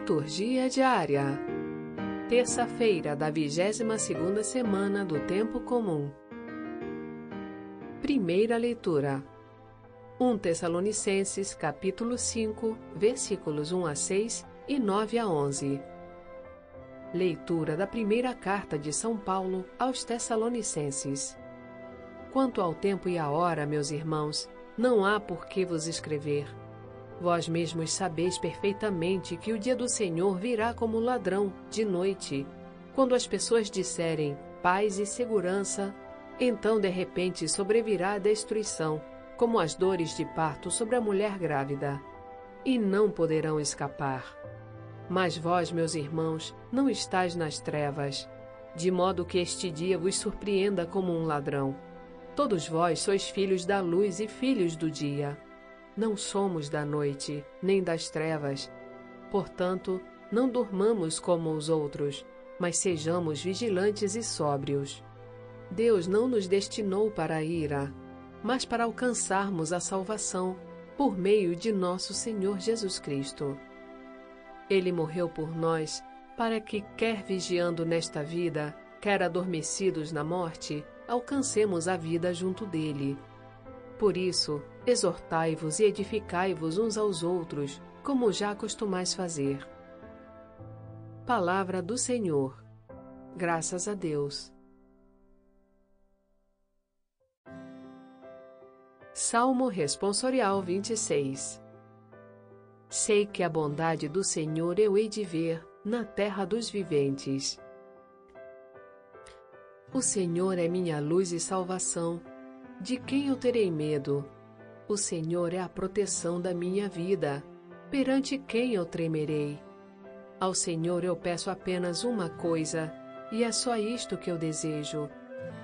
Liturgia diária. Terça-feira da 22ª semana do tempo comum. Primeira leitura. 1 Tessalonicenses, capítulo 5, versículos 1 a 6 e 9 a 11. Leitura da primeira carta de São Paulo aos Tessalonicenses. Quanto ao tempo e à hora, meus irmãos, não há por que vos escrever Vós mesmos sabeis perfeitamente que o dia do Senhor virá como ladrão, de noite. Quando as pessoas disserem paz e segurança, então de repente sobrevirá a destruição, como as dores de parto sobre a mulher grávida. E não poderão escapar. Mas vós, meus irmãos, não estáis nas trevas, de modo que este dia vos surpreenda como um ladrão. Todos vós sois filhos da luz e filhos do dia. Não somos da noite, nem das trevas. Portanto, não durmamos como os outros, mas sejamos vigilantes e sóbrios. Deus não nos destinou para a ira, mas para alcançarmos a salvação por meio de nosso Senhor Jesus Cristo. Ele morreu por nós para que, quer vigiando nesta vida, quer adormecidos na morte, alcancemos a vida junto dele. Por isso, exortai-vos e edificai-vos uns aos outros, como já costumais fazer. Palavra do Senhor. Graças a Deus. Salmo Responsorial 26 Sei que a bondade do Senhor eu hei de ver na terra dos viventes. O Senhor é minha luz e salvação de quem eu terei medo? O Senhor é a proteção da minha vida. Perante quem eu tremerei? Ao Senhor eu peço apenas uma coisa, e é só isto que eu desejo: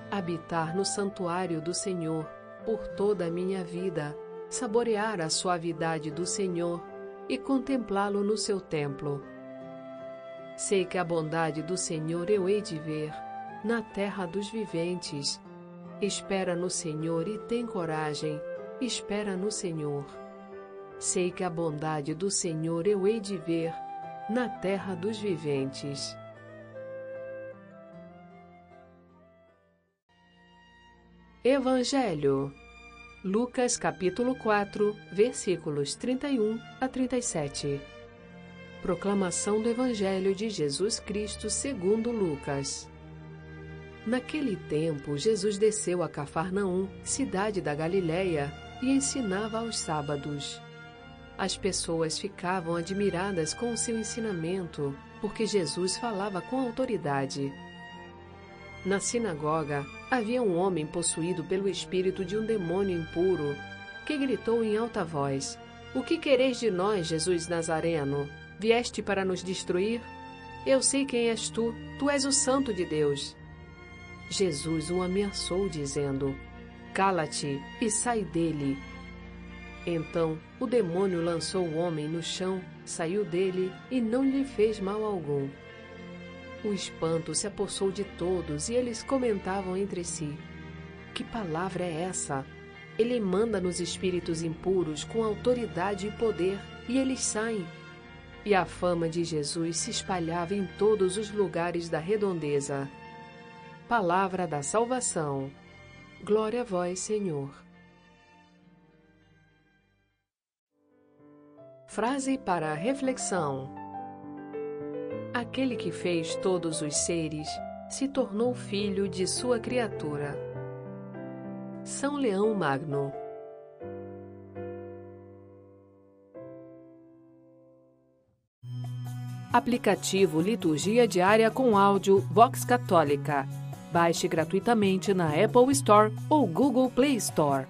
habitar no santuário do Senhor por toda a minha vida, saborear a suavidade do Senhor e contemplá-lo no seu templo. Sei que a bondade do Senhor eu hei de ver na terra dos viventes Espera no Senhor e tem coragem, espera no Senhor. Sei que a bondade do Senhor eu hei de ver na terra dos viventes. Evangelho Lucas capítulo 4, versículos 31 a 37. Proclamação do Evangelho de Jesus Cristo segundo Lucas. Naquele tempo, Jesus desceu a Cafarnaum, cidade da Galiléia, e ensinava aos sábados. As pessoas ficavam admiradas com o seu ensinamento, porque Jesus falava com autoridade. Na sinagoga, havia um homem possuído pelo espírito de um demônio impuro, que gritou em alta voz: O que quereis de nós, Jesus Nazareno? Vieste para nos destruir? Eu sei quem és tu, tu és o Santo de Deus. Jesus o ameaçou, dizendo: Cala-te e sai dele. Então o demônio lançou o homem no chão, saiu dele e não lhe fez mal algum. O espanto se apossou de todos e eles comentavam entre si: Que palavra é essa? Ele manda nos espíritos impuros com autoridade e poder, e eles saem. E a fama de Jesus se espalhava em todos os lugares da redondeza. Palavra da salvação. Glória a vós, Senhor. Frase para reflexão: Aquele que fez todos os seres se tornou filho de sua criatura. São Leão Magno. Aplicativo Liturgia Diária com áudio Vox Católica Baixe gratuitamente na Apple Store ou Google Play Store.